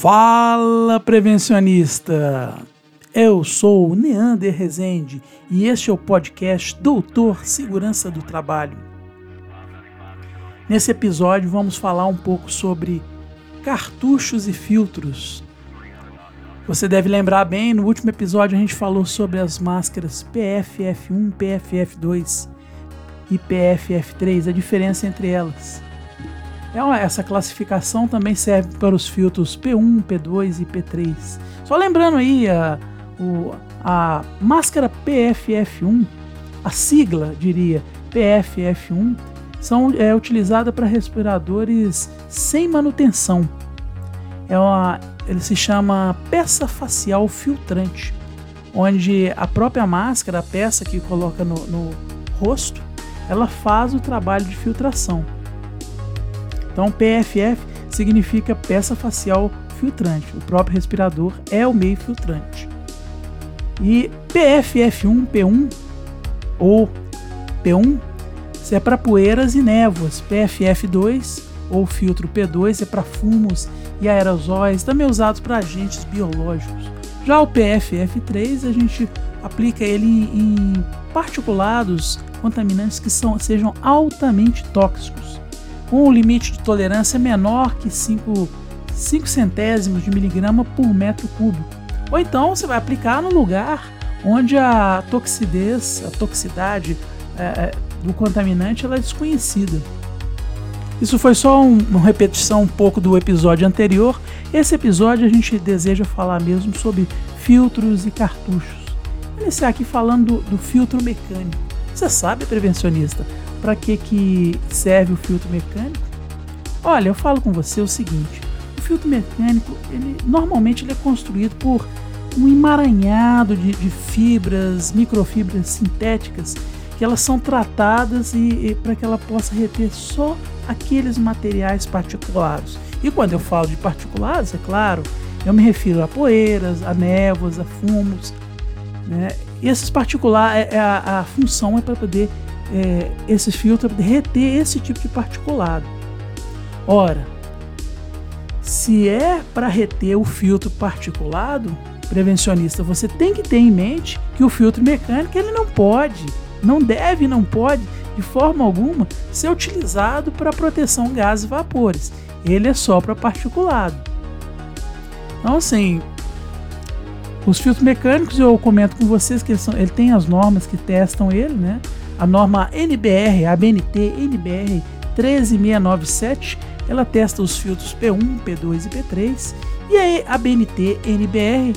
Fala prevencionista! Eu sou o Neander Rezende e este é o podcast Doutor Segurança do Trabalho. Nesse episódio vamos falar um pouco sobre cartuchos e filtros. Você deve lembrar bem, no último episódio a gente falou sobre as máscaras PFF1, PFF2 e PFF3, a diferença entre elas. Essa classificação também serve para os filtros P1, P2 e P3. Só lembrando aí, a, o, a máscara PFF1, a sigla diria PFF1, são, é utilizada para respiradores sem manutenção. É uma, ele se chama peça facial filtrante, onde a própria máscara, a peça que coloca no, no rosto, ela faz o trabalho de filtração. Então, PFF significa peça facial filtrante. O próprio respirador é o meio filtrante. E PFF1, P1 ou P1 é para poeiras e névoas. PFF2 ou filtro P2 é para fumos e aerosóis, também usados para agentes biológicos. Já o PFF3 a gente aplica ele em particulados contaminantes que são, sejam altamente tóxicos com o limite de tolerância menor que 5, 5 centésimos de miligrama por metro cúbico. Ou então você vai aplicar no lugar onde a toxidez, a toxicidade é, é, do contaminante ela é desconhecida. Isso foi só um, uma repetição um pouco do episódio anterior. Esse episódio a gente deseja falar mesmo sobre filtros e cartuchos. Vou iniciar aqui falando do, do filtro mecânico. Você sabe, prevencionista, para que, que serve o filtro mecânico? Olha, eu falo com você o seguinte: o filtro mecânico, ele normalmente ele é construído por um emaranhado de, de fibras, microfibras sintéticas, que elas são tratadas e, e para que ela possa reter só aqueles materiais particulados. E quando eu falo de particulados, é claro, eu me refiro a poeiras, a névoas, a fumos. Né? E esses particulares, é, é a, a função é para poder é, esse filtro reter esse tipo de particulado. Ora, se é para reter o filtro particulado, prevencionista, você tem que ter em mente que o filtro mecânico ele não pode, não deve, não pode de forma alguma ser utilizado para proteção gases e vapores. Ele é só para particulado. Então assim, os filtros mecânicos eu comento com vocês que são, ele tem as normas que testam ele, né? A norma NBR, a BNT NBR 13697, ela testa os filtros P1, P2 e P3. E a BNT NBR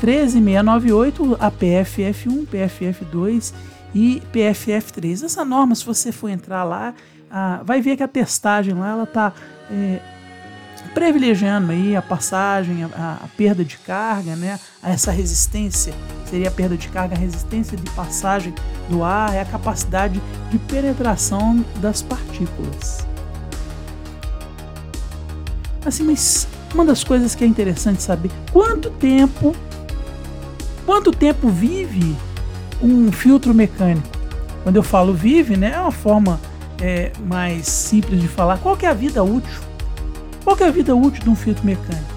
13698, a PFF1, PFF2 e PFF3. Essa norma, se você for entrar lá, ah, vai ver que a testagem lá ela está é, privilegiando aí a passagem, a, a, perda de carga, né? essa resistência, seria a perda de carga, a resistência de passagem do ar, é a capacidade de penetração das partículas. Assim, mas uma das coisas que é interessante saber, quanto tempo, quanto tempo vive um filtro mecânico? Quando eu falo vive, né, é uma forma é, mais simples de falar. Qual que é a vida útil qual é a vida útil de um filtro mecânico?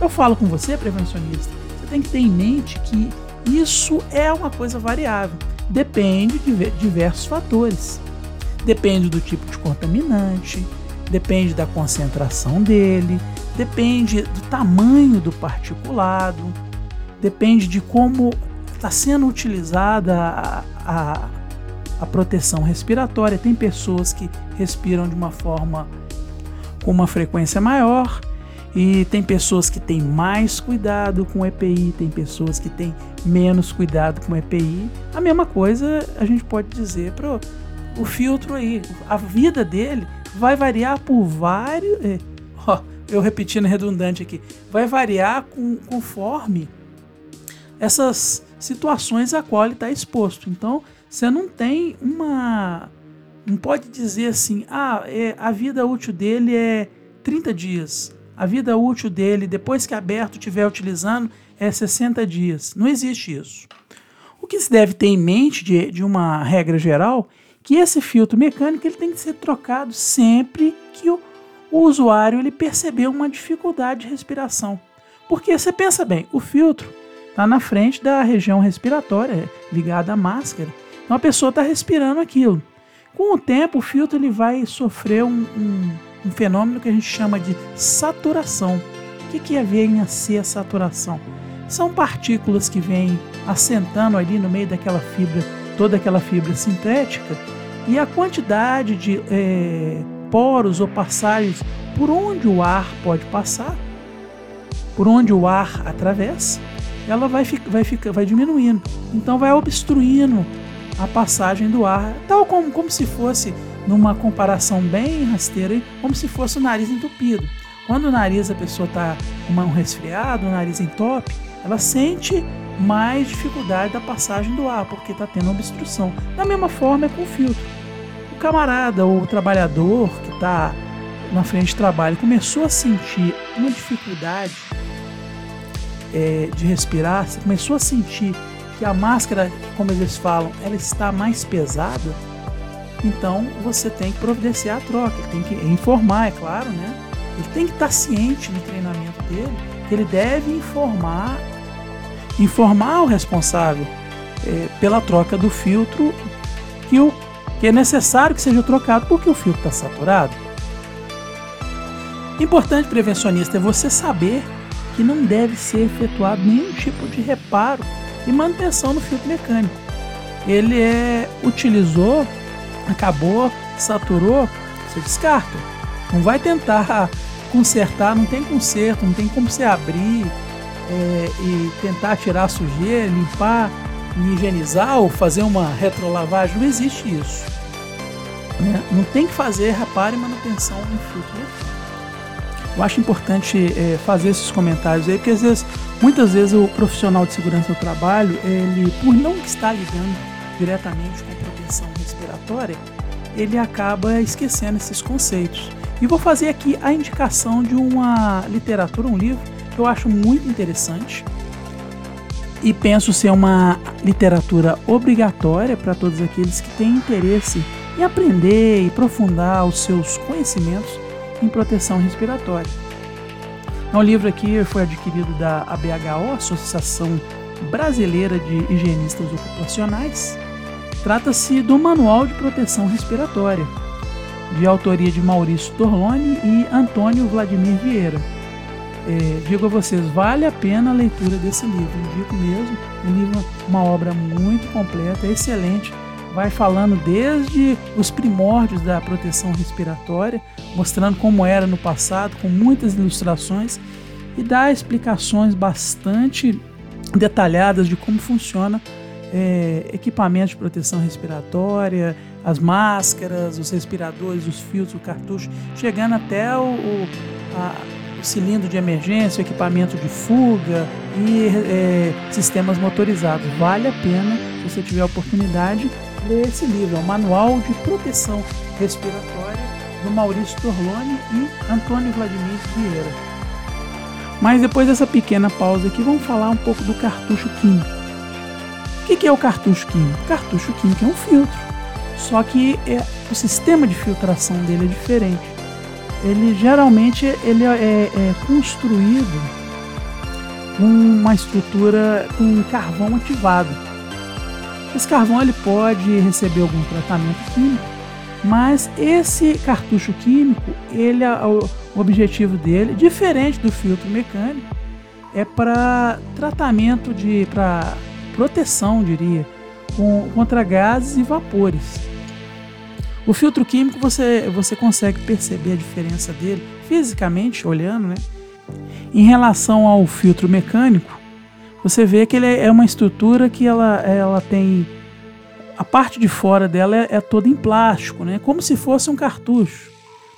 Eu falo com você, prevencionista, você tem que ter em mente que isso é uma coisa variável. Depende de diversos fatores. Depende do tipo de contaminante, depende da concentração dele, depende do tamanho do particulado, depende de como está sendo utilizada a, a, a proteção respiratória. Tem pessoas que respiram de uma forma com uma frequência maior. E tem pessoas que têm mais cuidado com EPI, tem pessoas que têm menos cuidado com EPI. A mesma coisa a gente pode dizer para o filtro aí. A vida dele vai variar por vários. É, ó, eu repetindo redundante aqui. Vai variar com, conforme essas situações a qual ele está exposto. Então, você não tem uma não pode dizer assim, ah, é, a vida útil dele é 30 dias. A vida útil dele, depois que aberto estiver utilizando, é 60 dias. Não existe isso. O que se deve ter em mente de, de uma regra geral, que esse filtro mecânico ele tem que ser trocado sempre que o, o usuário ele perceber uma dificuldade de respiração. Porque você pensa bem, o filtro está na frente da região respiratória ligada à máscara. Então a pessoa está respirando aquilo. Com o tempo, o filtro ele vai sofrer um, um, um fenômeno que a gente chama de saturação. O que, que é vem a ser a saturação? São partículas que vêm assentando ali no meio daquela fibra, toda aquela fibra sintética, e a quantidade de é, poros ou passagens por onde o ar pode passar, por onde o ar atravessa, ela vai, vai, vai diminuindo. Então vai obstruindo a passagem do ar, tal como, como se fosse, numa comparação bem rasteira, como se fosse o nariz entupido. Quando o nariz a pessoa está com um resfriado, o nariz entope, ela sente mais dificuldade da passagem do ar, porque está tendo obstrução. Da mesma forma é com o filtro. O camarada ou o trabalhador que está na frente de trabalho começou a sentir uma dificuldade é, de respirar, começou a sentir que a máscara, como eles falam, ela está mais pesada, então você tem que providenciar a troca, tem que informar, é claro, né? Ele tem que estar ciente no treinamento dele que ele deve informar, informar o responsável é, pela troca do filtro que, o, que é necessário que seja trocado porque o filtro está saturado. Importante prevencionista é você saber que não deve ser efetuado nenhum tipo de reparo e manutenção no filtro mecânico. Ele é utilizou, acabou, saturou, você descarta. Não vai tentar consertar, não tem conserto, não tem como você abrir é, e tentar tirar a sujeira, limpar, higienizar ou fazer uma retrolavagem. Não existe isso. Né? Não tem que fazer reparo e manutenção no filtro mecânico. Eu acho importante é, fazer esses comentários aí, porque às vezes, muitas vezes o profissional de segurança do trabalho, ele, por não estar lidando diretamente com proteção respiratória, ele acaba esquecendo esses conceitos. E vou fazer aqui a indicação de uma literatura, um livro que eu acho muito interessante e penso ser uma literatura obrigatória para todos aqueles que têm interesse em aprender e aprofundar os seus conhecimentos em proteção respiratória. O livro aqui foi adquirido da ABHO, Associação Brasileira de Higienistas Ocupacionais. Trata-se do Manual de Proteção Respiratória, de autoria de Maurício Torlone e Antônio Vladimir Vieira. É, digo a vocês, vale a pena a leitura desse livro, indico mesmo. Um livro, uma obra muito completa, excelente, vai falando desde os primórdios da proteção respiratória, mostrando como era no passado, com muitas ilustrações, e dá explicações bastante detalhadas de como funciona é, equipamento de proteção respiratória, as máscaras, os respiradores, os filtros, o cartucho, chegando até o, o, a, o cilindro de emergência, o equipamento de fuga e é, sistemas motorizados. Vale a pena, se você tiver a oportunidade, ler esse livro, é o Manual de Proteção Respiratória do Maurício Torlone e Antônio Vladimir Vieira. Mas depois dessa pequena pausa aqui, vamos falar um pouco do cartucho químico. O que é o cartucho químico? Cartucho químico é um filtro, só que é, o sistema de filtração dele é diferente. Ele geralmente ele é, é, é construído com uma estrutura com carvão ativado. Esse carvão ele pode receber algum tratamento químico, mas esse cartucho químico, ele é o objetivo dele, diferente do filtro mecânico, é para tratamento de para proteção, diria, com, contra gases e vapores. O filtro químico você, você consegue perceber a diferença dele fisicamente olhando, né? Em relação ao filtro mecânico, você vê que ele é uma estrutura que ela, ela tem a parte de fora dela é, é, toda em plástico, né? Como se fosse um cartucho.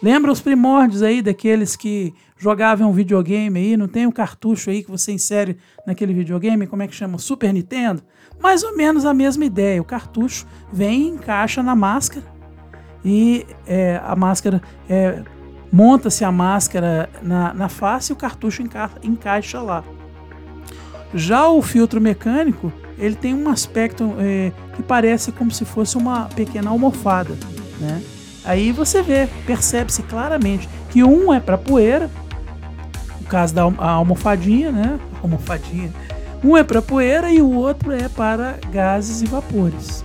Lembra os primórdios aí daqueles que jogavam videogame aí, não tem um cartucho aí que você insere naquele videogame, como é que chama? Super Nintendo? Mais ou menos a mesma ideia. O cartucho vem e encaixa na máscara e é, a máscara é, monta-se a máscara na, na face e o cartucho enca encaixa lá. Já o filtro mecânico, ele tem um aspecto é, que parece como se fosse uma pequena almofada, né? Aí você vê, percebe-se claramente que um é para poeira, No caso da almofadinha, né? Almofadinha. Um é para poeira e o outro é para gases e vapores.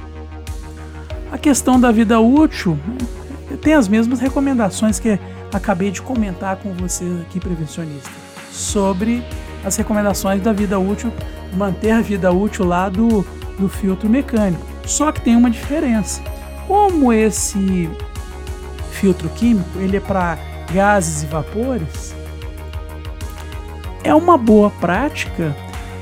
A questão da vida útil né, tem as mesmas recomendações que acabei de comentar com vocês aqui, prevencionista, sobre as recomendações da vida útil, manter a vida útil lá do, do filtro mecânico. Só que tem uma diferença. Como esse filtro químico ele é para gases e vapores, é uma boa prática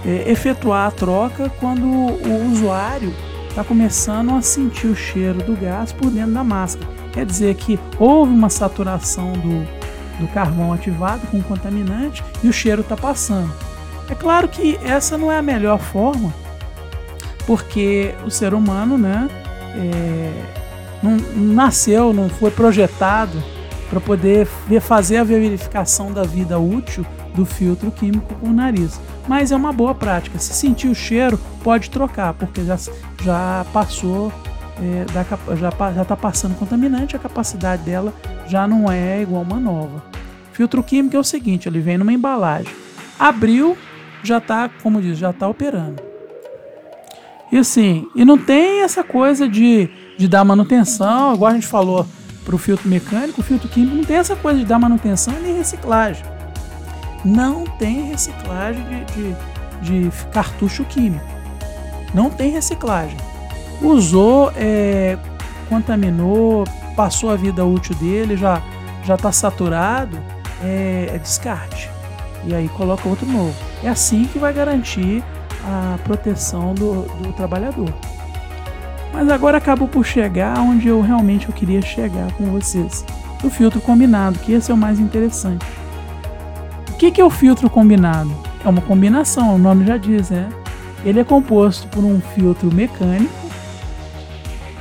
é, efetuar a troca quando o usuário está começando a sentir o cheiro do gás por dentro da máscara. Quer dizer que houve uma saturação do, do carvão ativado com contaminante e o cheiro está passando. É claro que essa não é a melhor forma, porque o ser humano né, é, não, não nasceu, não foi projetado para poder fazer a verificação da vida útil do filtro químico com o nariz. Mas é uma boa prática. Se sentir o cheiro, pode trocar, porque já, já passou, é, da, já está passando contaminante, a capacidade dela já não é igual uma nova. Filtro químico é o seguinte, ele vem numa embalagem. Abriu, já está, como diz, já está operando. E assim, e não tem essa coisa de, de dar manutenção, igual a gente falou para o filtro mecânico, o filtro químico não tem essa coisa de dar manutenção nem reciclagem. Não tem reciclagem de, de, de cartucho químico. Não tem reciclagem. Usou, é, contaminou, passou a vida útil dele, já já está saturado, é, é descarte. E aí coloca outro novo. É assim que vai garantir a proteção do, do trabalhador. Mas agora acabo por chegar onde eu realmente eu queria chegar com vocês. O filtro combinado, que esse é o mais interessante. O que, que é o filtro combinado? É uma combinação, o nome já diz, né? Ele é composto por um filtro mecânico,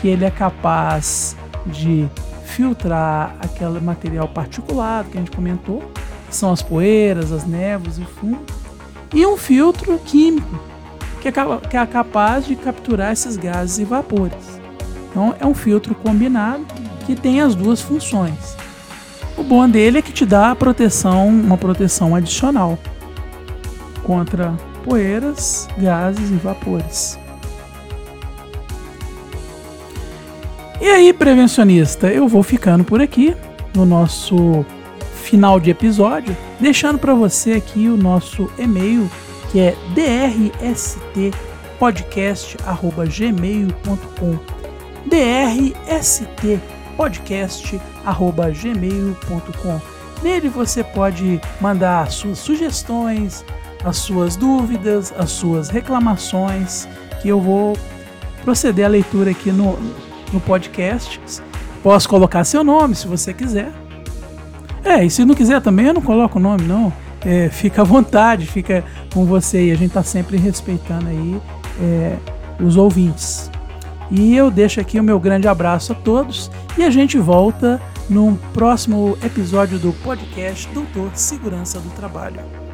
que ele é capaz de filtrar aquele material particulado que a gente comentou, que são as poeiras, as névoas e o fumo, e um filtro químico, que é, que é capaz de capturar esses gases e vapores. Então é um filtro combinado que tem as duas funções. O bom dele é que te dá proteção, uma proteção adicional contra poeiras, gases e vapores. E aí, prevencionista, eu vou ficando por aqui no nosso final de episódio, deixando para você aqui o nosso e-mail que é drstpodcast@gmail.com. drstpodcast@gmail.com. Nele você pode mandar as suas sugestões, as suas dúvidas, as suas reclamações, que eu vou proceder à leitura aqui no, no podcast. Posso colocar seu nome se você quiser. É, e se não quiser também, eu não coloco o nome, não é, fica à vontade, fica com você e a gente está sempre respeitando aí é, os ouvintes. E eu deixo aqui o meu grande abraço a todos e a gente volta no próximo episódio do podcast Doutor Segurança do Trabalho.